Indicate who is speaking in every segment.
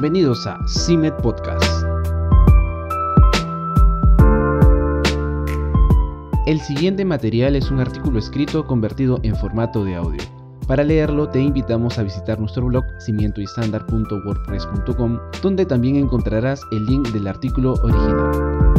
Speaker 1: Bienvenidos a CIMED Podcast. El siguiente material es un artículo escrito convertido en formato de audio. Para leerlo te invitamos a visitar nuestro blog cimientoystandard.wordpress.com donde también encontrarás el link del artículo original.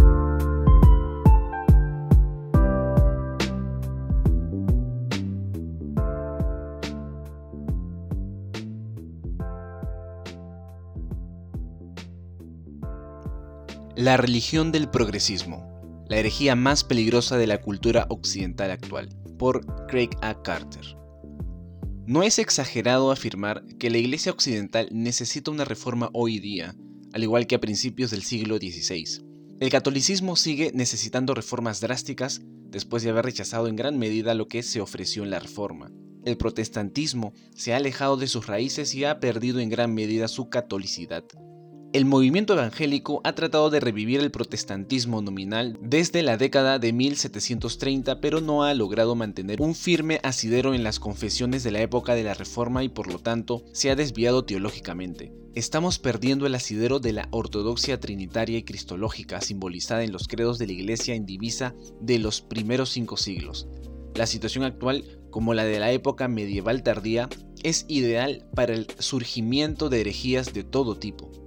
Speaker 2: La religión del progresismo, la herejía más peligrosa de la cultura occidental actual, por Craig A. Carter. No es exagerado afirmar que la Iglesia occidental necesita una reforma hoy día, al igual que a principios del siglo XVI. El catolicismo sigue necesitando reformas drásticas después de haber rechazado en gran medida lo que se ofreció en la reforma. El protestantismo se ha alejado de sus raíces y ha perdido en gran medida su catolicidad. El movimiento evangélico ha tratado de revivir el protestantismo nominal desde la década de 1730, pero no ha logrado mantener un firme asidero en las confesiones de la época de la Reforma y por lo tanto se ha desviado teológicamente. Estamos perdiendo el asidero de la ortodoxia trinitaria y cristológica simbolizada en los credos de la Iglesia indivisa de los primeros cinco siglos. La situación actual, como la de la época medieval tardía, es ideal para el surgimiento de herejías de todo tipo.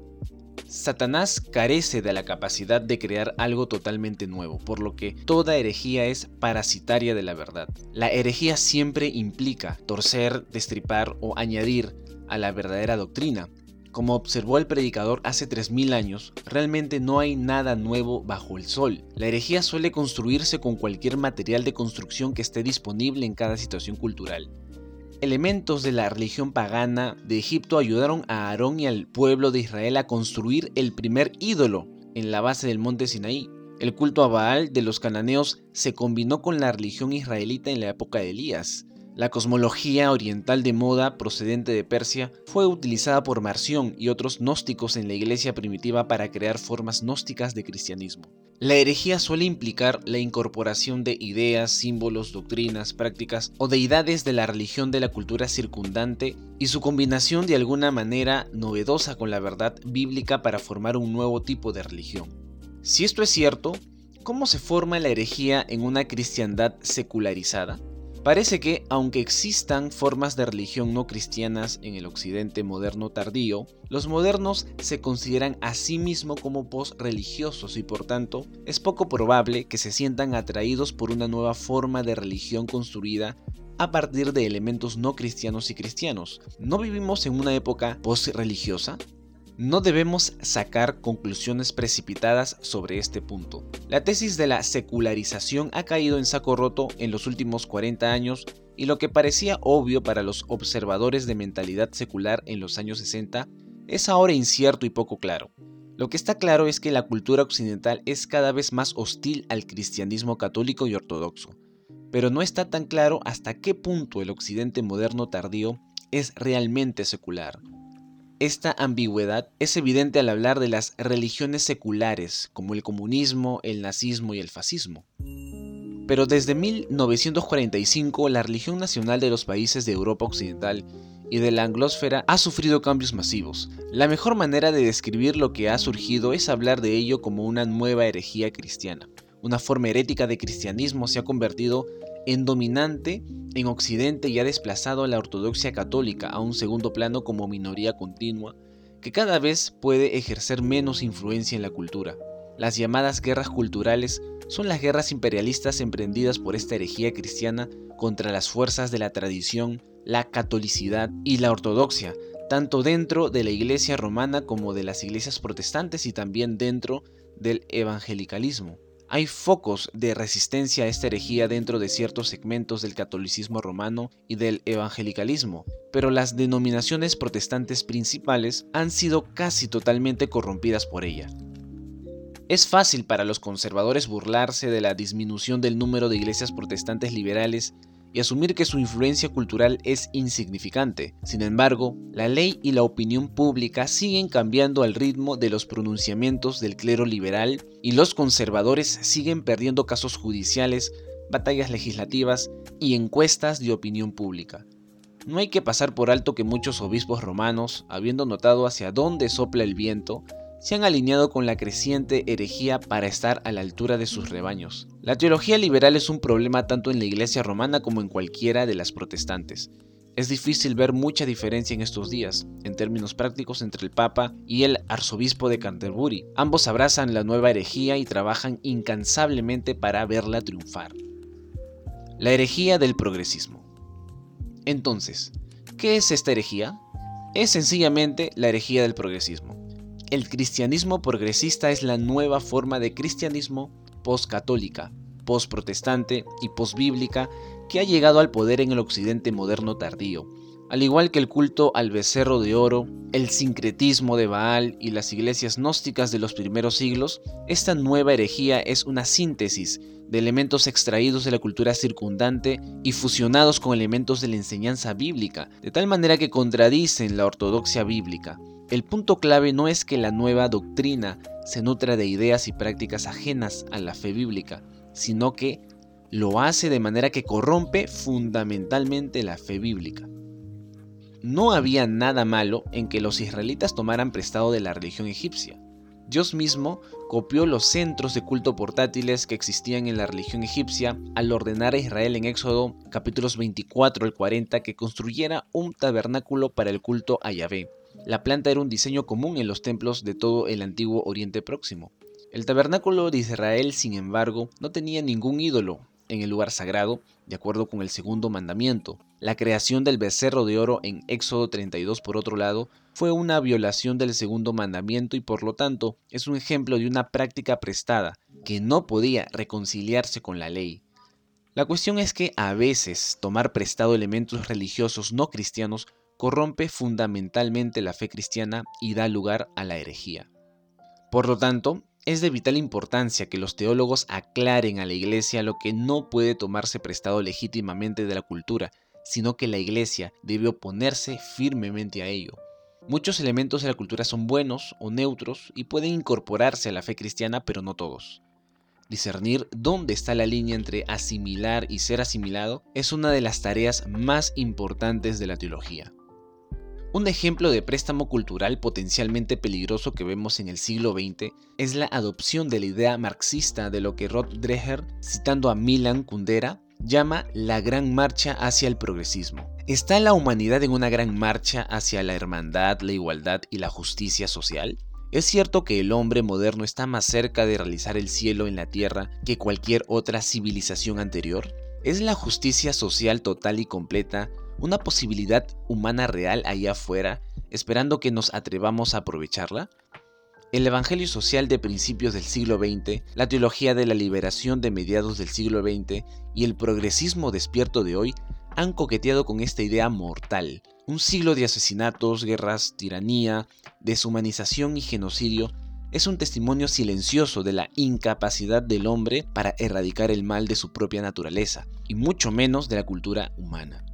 Speaker 2: Satanás carece de la capacidad de crear algo totalmente nuevo, por lo que toda herejía es parasitaria de la verdad. La herejía siempre implica torcer, destripar o añadir a la verdadera doctrina. Como observó el predicador hace 3.000 años, realmente no hay nada nuevo bajo el sol. La herejía suele construirse con cualquier material de construcción que esté disponible en cada situación cultural. Elementos de la religión pagana de Egipto ayudaron a Aarón y al pueblo de Israel a construir el primer ídolo en la base del monte Sinaí. El culto a Baal de los cananeos se combinó con la religión israelita en la época de Elías. La cosmología oriental de moda procedente de Persia fue utilizada por Marción y otros gnósticos en la iglesia primitiva para crear formas gnósticas de cristianismo. La herejía suele implicar la incorporación de ideas, símbolos, doctrinas, prácticas o deidades de la religión de la cultura circundante y su combinación de alguna manera novedosa con la verdad bíblica para formar un nuevo tipo de religión. Si esto es cierto, ¿cómo se forma la herejía en una cristiandad secularizada? Parece que, aunque existan formas de religión no cristianas en el occidente moderno tardío, los modernos se consideran a sí mismos como post-religiosos y por tanto es poco probable que se sientan atraídos por una nueva forma de religión construida a partir de elementos no cristianos y cristianos. ¿No vivimos en una época post-religiosa? No debemos sacar conclusiones precipitadas sobre este punto. La tesis de la secularización ha caído en saco roto en los últimos 40 años y lo que parecía obvio para los observadores de mentalidad secular en los años 60 es ahora incierto y poco claro. Lo que está claro es que la cultura occidental es cada vez más hostil al cristianismo católico y ortodoxo, pero no está tan claro hasta qué punto el occidente moderno tardío es realmente secular. Esta ambigüedad es evidente al hablar de las religiones seculares, como el comunismo, el nazismo y el fascismo. Pero desde 1945 la religión nacional de los países de Europa Occidental y de la anglosfera ha sufrido cambios masivos. La mejor manera de describir lo que ha surgido es hablar de ello como una nueva herejía cristiana. Una forma herética de cristianismo se ha convertido en dominante en Occidente y ha desplazado a la ortodoxia católica a un segundo plano como minoría continua, que cada vez puede ejercer menos influencia en la cultura. Las llamadas guerras culturales son las guerras imperialistas emprendidas por esta herejía cristiana contra las fuerzas de la tradición, la catolicidad y la ortodoxia, tanto dentro de la iglesia romana como de las iglesias protestantes y también dentro del evangelicalismo. Hay focos de resistencia a esta herejía dentro de ciertos segmentos del catolicismo romano y del evangelicalismo, pero las denominaciones protestantes principales han sido casi totalmente corrompidas por ella. Es fácil para los conservadores burlarse de la disminución del número de iglesias protestantes liberales y asumir que su influencia cultural es insignificante. Sin embargo, la ley y la opinión pública siguen cambiando al ritmo de los pronunciamientos del clero liberal y los conservadores siguen perdiendo casos judiciales, batallas legislativas y encuestas de opinión pública. No hay que pasar por alto que muchos obispos romanos, habiendo notado hacia dónde sopla el viento, se han alineado con la creciente herejía para estar a la altura de sus rebaños. La teología liberal es un problema tanto en la Iglesia romana como en cualquiera de las protestantes. Es difícil ver mucha diferencia en estos días, en términos prácticos, entre el Papa y el arzobispo de Canterbury. Ambos abrazan la nueva herejía y trabajan incansablemente para verla triunfar. La herejía del progresismo. Entonces, ¿qué es esta herejía? Es sencillamente la herejía del progresismo. El cristianismo progresista es la nueva forma de cristianismo postcatólica, postprotestante y postbíblica que ha llegado al poder en el occidente moderno tardío. Al igual que el culto al becerro de oro, el sincretismo de Baal y las iglesias gnósticas de los primeros siglos, esta nueva herejía es una síntesis de elementos extraídos de la cultura circundante y fusionados con elementos de la enseñanza bíblica, de tal manera que contradicen la ortodoxia bíblica. El punto clave no es que la nueva doctrina se nutra de ideas y prácticas ajenas a la fe bíblica, sino que lo hace de manera que corrompe fundamentalmente la fe bíblica. No había nada malo en que los israelitas tomaran prestado de la religión egipcia. Dios mismo copió los centros de culto portátiles que existían en la religión egipcia al ordenar a Israel en Éxodo capítulos 24 al 40 que construyera un tabernáculo para el culto a Yahvé. La planta era un diseño común en los templos de todo el antiguo Oriente Próximo. El tabernáculo de Israel, sin embargo, no tenía ningún ídolo, en el lugar sagrado, de acuerdo con el segundo mandamiento. La creación del becerro de oro en Éxodo 32, por otro lado, fue una violación del segundo mandamiento y por lo tanto es un ejemplo de una práctica prestada que no podía reconciliarse con la ley. La cuestión es que a veces tomar prestado elementos religiosos no cristianos corrompe fundamentalmente la fe cristiana y da lugar a la herejía. Por lo tanto, es de vital importancia que los teólogos aclaren a la Iglesia lo que no puede tomarse prestado legítimamente de la cultura, sino que la Iglesia debe oponerse firmemente a ello. Muchos elementos de la cultura son buenos o neutros y pueden incorporarse a la fe cristiana, pero no todos. Discernir dónde está la línea entre asimilar y ser asimilado es una de las tareas más importantes de la teología. Un ejemplo de préstamo cultural potencialmente peligroso que vemos en el siglo XX es la adopción de la idea marxista de lo que Rod Dreher, citando a Milan Kundera, llama la gran marcha hacia el progresismo. ¿Está la humanidad en una gran marcha hacia la hermandad, la igualdad y la justicia social? ¿Es cierto que el hombre moderno está más cerca de realizar el cielo en la tierra que cualquier otra civilización anterior? ¿Es la justicia social total y completa una posibilidad humana real allá afuera, esperando que nos atrevamos a aprovecharla? El Evangelio social de principios del siglo XX, la teología de la liberación de mediados del siglo XX y el progresismo despierto de hoy han coqueteado con esta idea mortal. Un siglo de asesinatos, guerras, tiranía, deshumanización y genocidio es un testimonio silencioso de la incapacidad del hombre para erradicar el mal de su propia naturaleza, y mucho menos de la cultura humana.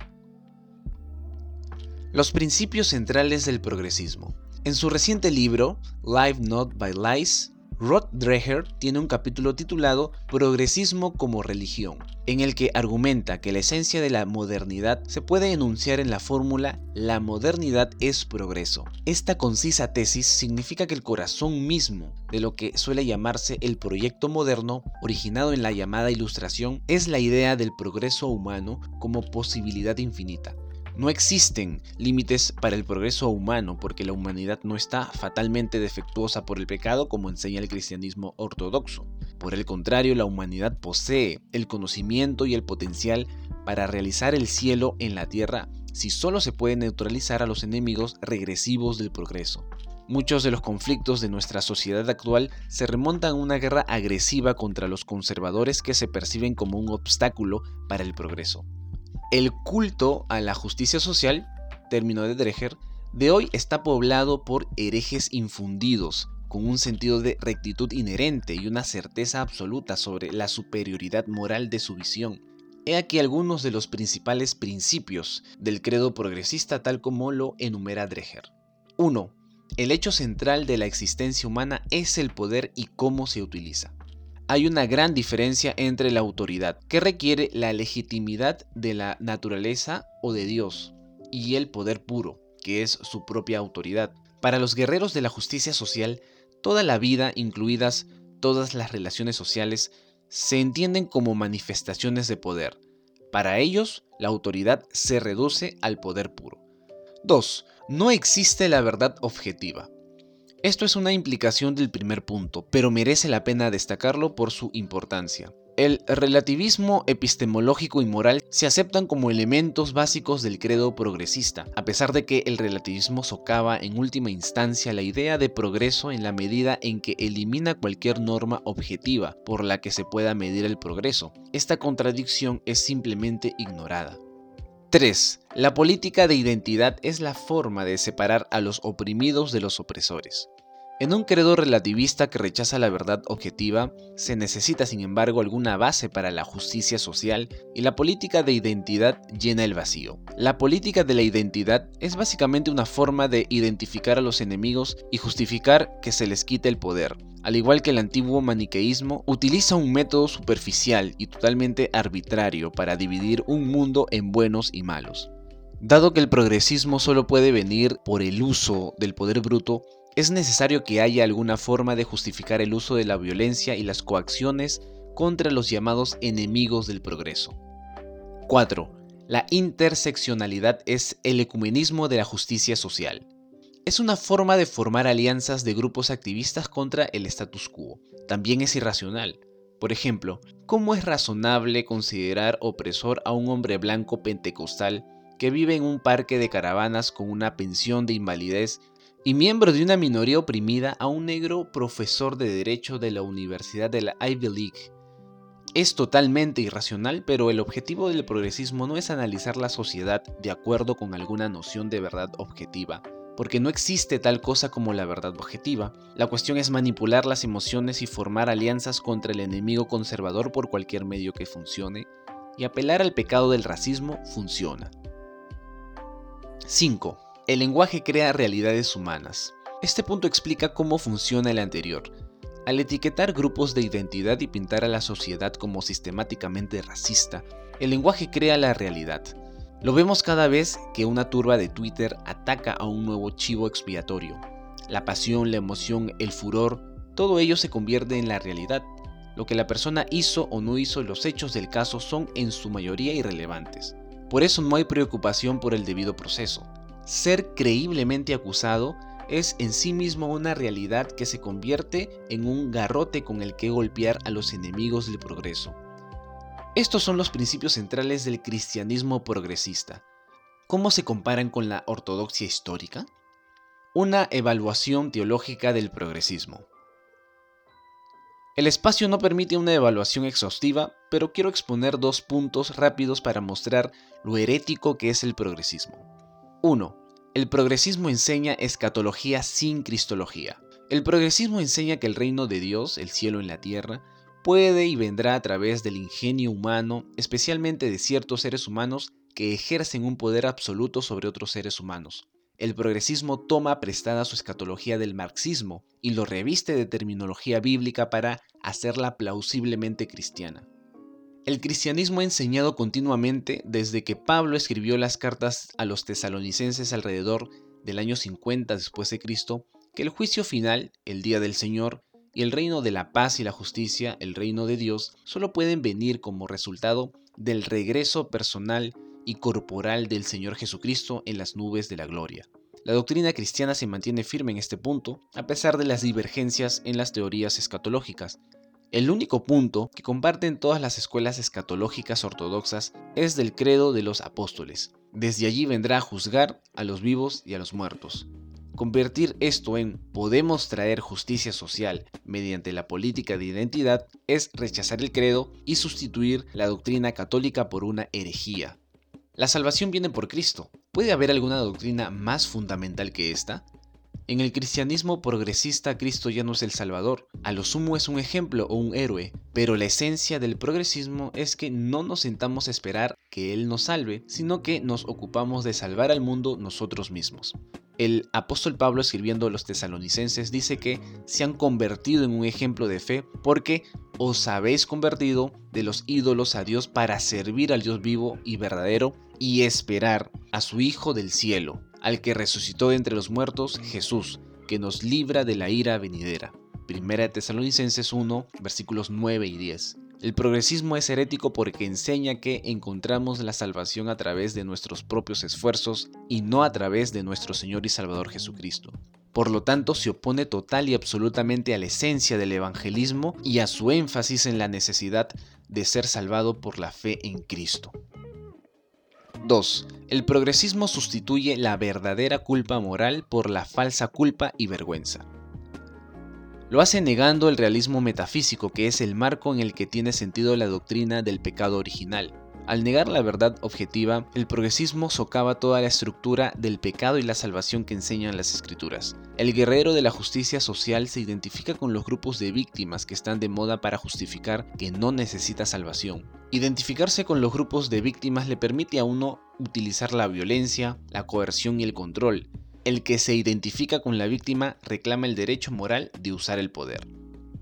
Speaker 2: Los principios centrales del progresismo. En su reciente libro, Live Not by Lies, Rod Dreher tiene un capítulo titulado Progresismo como religión, en el que argumenta que la esencia de la modernidad se puede enunciar en la fórmula La modernidad es progreso. Esta concisa tesis significa que el corazón mismo de lo que suele llamarse el proyecto moderno, originado en la llamada Ilustración, es la idea del progreso humano como posibilidad infinita. No existen límites para el progreso humano porque la humanidad no está fatalmente defectuosa por el pecado como enseña el cristianismo ortodoxo. Por el contrario, la humanidad posee el conocimiento y el potencial para realizar el cielo en la tierra si solo se puede neutralizar a los enemigos regresivos del progreso. Muchos de los conflictos de nuestra sociedad actual se remontan a una guerra agresiva contra los conservadores que se perciben como un obstáculo para el progreso. El culto a la justicia social, término de Dreher, de hoy está poblado por herejes infundidos, con un sentido de rectitud inherente y una certeza absoluta sobre la superioridad moral de su visión. He aquí algunos de los principales principios del credo progresista tal como lo enumera Dreher. 1. El hecho central de la existencia humana es el poder y cómo se utiliza hay una gran diferencia entre la autoridad, que requiere la legitimidad de la naturaleza o de Dios, y el poder puro, que es su propia autoridad. Para los guerreros de la justicia social, toda la vida, incluidas todas las relaciones sociales, se entienden como manifestaciones de poder. Para ellos, la autoridad se reduce al poder puro. 2. No existe la verdad objetiva. Esto es una implicación del primer punto, pero merece la pena destacarlo por su importancia. El relativismo epistemológico y moral se aceptan como elementos básicos del credo progresista, a pesar de que el relativismo socava en última instancia la idea de progreso en la medida en que elimina cualquier norma objetiva por la que se pueda medir el progreso. Esta contradicción es simplemente ignorada. 3. La política de identidad es la forma de separar a los oprimidos de los opresores. En un credo relativista que rechaza la verdad objetiva, se necesita sin embargo alguna base para la justicia social y la política de identidad llena el vacío. La política de la identidad es básicamente una forma de identificar a los enemigos y justificar que se les quite el poder. Al igual que el antiguo maniqueísmo, utiliza un método superficial y totalmente arbitrario para dividir un mundo en buenos y malos. Dado que el progresismo solo puede venir por el uso del poder bruto, es necesario que haya alguna forma de justificar el uso de la violencia y las coacciones contra los llamados enemigos del progreso. 4. La interseccionalidad es el ecumenismo de la justicia social. Es una forma de formar alianzas de grupos activistas contra el status quo. También es irracional. Por ejemplo, ¿cómo es razonable considerar opresor a un hombre blanco pentecostal que vive en un parque de caravanas con una pensión de invalidez y miembro de una minoría oprimida a un negro profesor de derecho de la Universidad de la Ivy League. Es totalmente irracional, pero el objetivo del progresismo no es analizar la sociedad de acuerdo con alguna noción de verdad objetiva, porque no existe tal cosa como la verdad objetiva. La cuestión es manipular las emociones y formar alianzas contra el enemigo conservador por cualquier medio que funcione, y apelar al pecado del racismo funciona. 5. El lenguaje crea realidades humanas. Este punto explica cómo funciona el anterior. Al etiquetar grupos de identidad y pintar a la sociedad como sistemáticamente racista, el lenguaje crea la realidad. Lo vemos cada vez que una turba de Twitter ataca a un nuevo chivo expiatorio. La pasión, la emoción, el furor, todo ello se convierte en la realidad. Lo que la persona hizo o no hizo, los hechos del caso son en su mayoría irrelevantes. Por eso no hay preocupación por el debido proceso ser creíblemente acusado es en sí mismo una realidad que se convierte en un garrote con el que golpear a los enemigos del progreso. Estos son los principios centrales del cristianismo progresista. ¿Cómo se comparan con la ortodoxia histórica? Una evaluación teológica del progresismo. El espacio no permite una evaluación exhaustiva, pero quiero exponer dos puntos rápidos para mostrar lo herético que es el progresismo. 1. El progresismo enseña escatología sin cristología. El progresismo enseña que el reino de Dios, el cielo en la tierra, puede y vendrá a través del ingenio humano, especialmente de ciertos seres humanos que ejercen un poder absoluto sobre otros seres humanos. El progresismo toma prestada su escatología del marxismo y lo reviste de terminología bíblica para hacerla plausiblemente cristiana. El cristianismo ha enseñado continuamente desde que Pablo escribió las cartas a los tesalonicenses alrededor del año 50 después de Cristo que el juicio final, el día del Señor, y el reino de la paz y la justicia, el reino de Dios, solo pueden venir como resultado del regreso personal y corporal del Señor Jesucristo en las nubes de la gloria. La doctrina cristiana se mantiene firme en este punto, a pesar de las divergencias en las teorías escatológicas, el único punto que comparten todas las escuelas escatológicas ortodoxas es del credo de los apóstoles. Desde allí vendrá a juzgar a los vivos y a los muertos. Convertir esto en podemos traer justicia social mediante la política de identidad es rechazar el credo y sustituir la doctrina católica por una herejía. La salvación viene por Cristo. ¿Puede haber alguna doctrina más fundamental que esta? En el cristianismo progresista Cristo ya no es el Salvador, a lo sumo es un ejemplo o un héroe, pero la esencia del progresismo es que no nos sentamos a esperar que Él nos salve, sino que nos ocupamos de salvar al mundo nosotros mismos. El apóstol Pablo escribiendo a los tesalonicenses dice que se han convertido en un ejemplo de fe porque os habéis convertido de los ídolos a Dios para servir al Dios vivo y verdadero y esperar a su Hijo del cielo, al que resucitó de entre los muertos, Jesús, que nos libra de la ira venidera. Primera de Tesalonicenses 1, versículos 9 y 10. El progresismo es herético porque enseña que encontramos la salvación a través de nuestros propios esfuerzos y no a través de nuestro Señor y Salvador Jesucristo. Por lo tanto, se opone total y absolutamente a la esencia del evangelismo y a su énfasis en la necesidad de ser salvado por la fe en Cristo. 2. El progresismo sustituye la verdadera culpa moral por la falsa culpa y vergüenza. Lo hace negando el realismo metafísico, que es el marco en el que tiene sentido la doctrina del pecado original. Al negar la verdad objetiva, el progresismo socava toda la estructura del pecado y la salvación que enseñan las escrituras. El guerrero de la justicia social se identifica con los grupos de víctimas que están de moda para justificar que no necesita salvación. Identificarse con los grupos de víctimas le permite a uno utilizar la violencia, la coerción y el control, el que se identifica con la víctima reclama el derecho moral de usar el poder.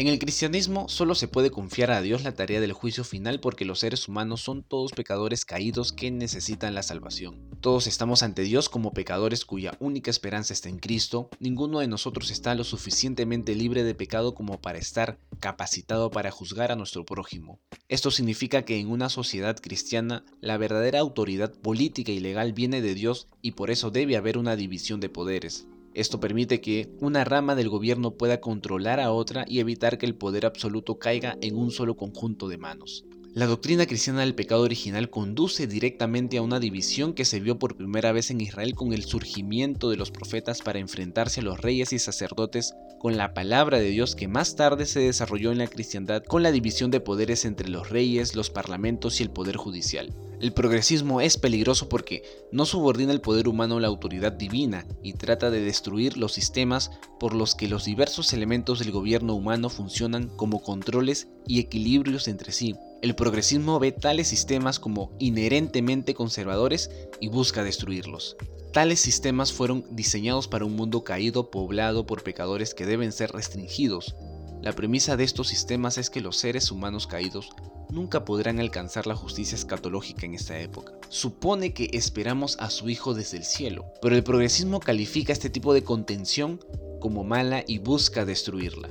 Speaker 2: En el cristianismo solo se puede confiar a Dios la tarea del juicio final porque los seres humanos son todos pecadores caídos que necesitan la salvación. Todos estamos ante Dios como pecadores cuya única esperanza está en Cristo. Ninguno de nosotros está lo suficientemente libre de pecado como para estar capacitado para juzgar a nuestro prójimo. Esto significa que en una sociedad cristiana la verdadera autoridad política y legal viene de Dios y por eso debe haber una división de poderes. Esto permite que una rama del gobierno pueda controlar a otra y evitar que el poder absoluto caiga en un solo conjunto de manos. La doctrina cristiana del pecado original conduce directamente a una división que se vio por primera vez en Israel con el surgimiento de los profetas para enfrentarse a los reyes y sacerdotes con la palabra de Dios que más tarde se desarrolló en la cristiandad con la división de poderes entre los reyes, los parlamentos y el poder judicial. El progresismo es peligroso porque no subordina el poder humano a la autoridad divina y trata de destruir los sistemas por los que los diversos elementos del gobierno humano funcionan como controles y equilibrios entre sí. El progresismo ve tales sistemas como inherentemente conservadores y busca destruirlos. Tales sistemas fueron diseñados para un mundo caído poblado por pecadores que deben ser restringidos. La premisa de estos sistemas es que los seres humanos caídos nunca podrán alcanzar la justicia escatológica en esta época. Supone que esperamos a su Hijo desde el cielo, pero el progresismo califica este tipo de contención como mala y busca destruirla.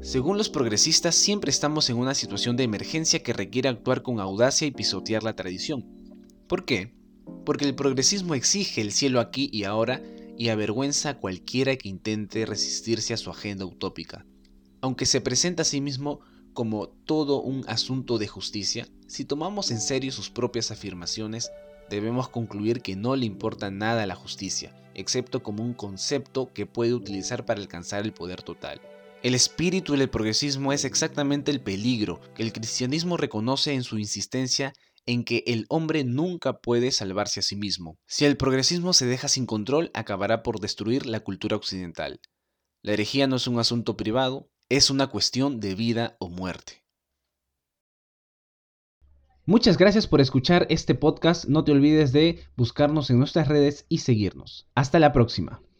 Speaker 2: Según los progresistas, siempre estamos en una situación de emergencia que requiere actuar con audacia y pisotear la tradición. ¿Por qué? Porque el progresismo exige el cielo aquí y ahora y avergüenza a cualquiera que intente resistirse a su agenda utópica. Aunque se presenta a sí mismo como todo un asunto de justicia, si tomamos en serio sus propias afirmaciones, debemos concluir que no le importa nada la justicia, excepto como un concepto que puede utilizar para alcanzar el poder total. El espíritu del progresismo es exactamente el peligro que el cristianismo reconoce en su insistencia en que el hombre nunca puede salvarse a sí mismo. Si el progresismo se deja sin control, acabará por destruir la cultura occidental. La herejía no es un asunto privado, es una cuestión de vida o muerte.
Speaker 1: Muchas gracias por escuchar este podcast. No te olvides de buscarnos en nuestras redes y seguirnos. Hasta la próxima.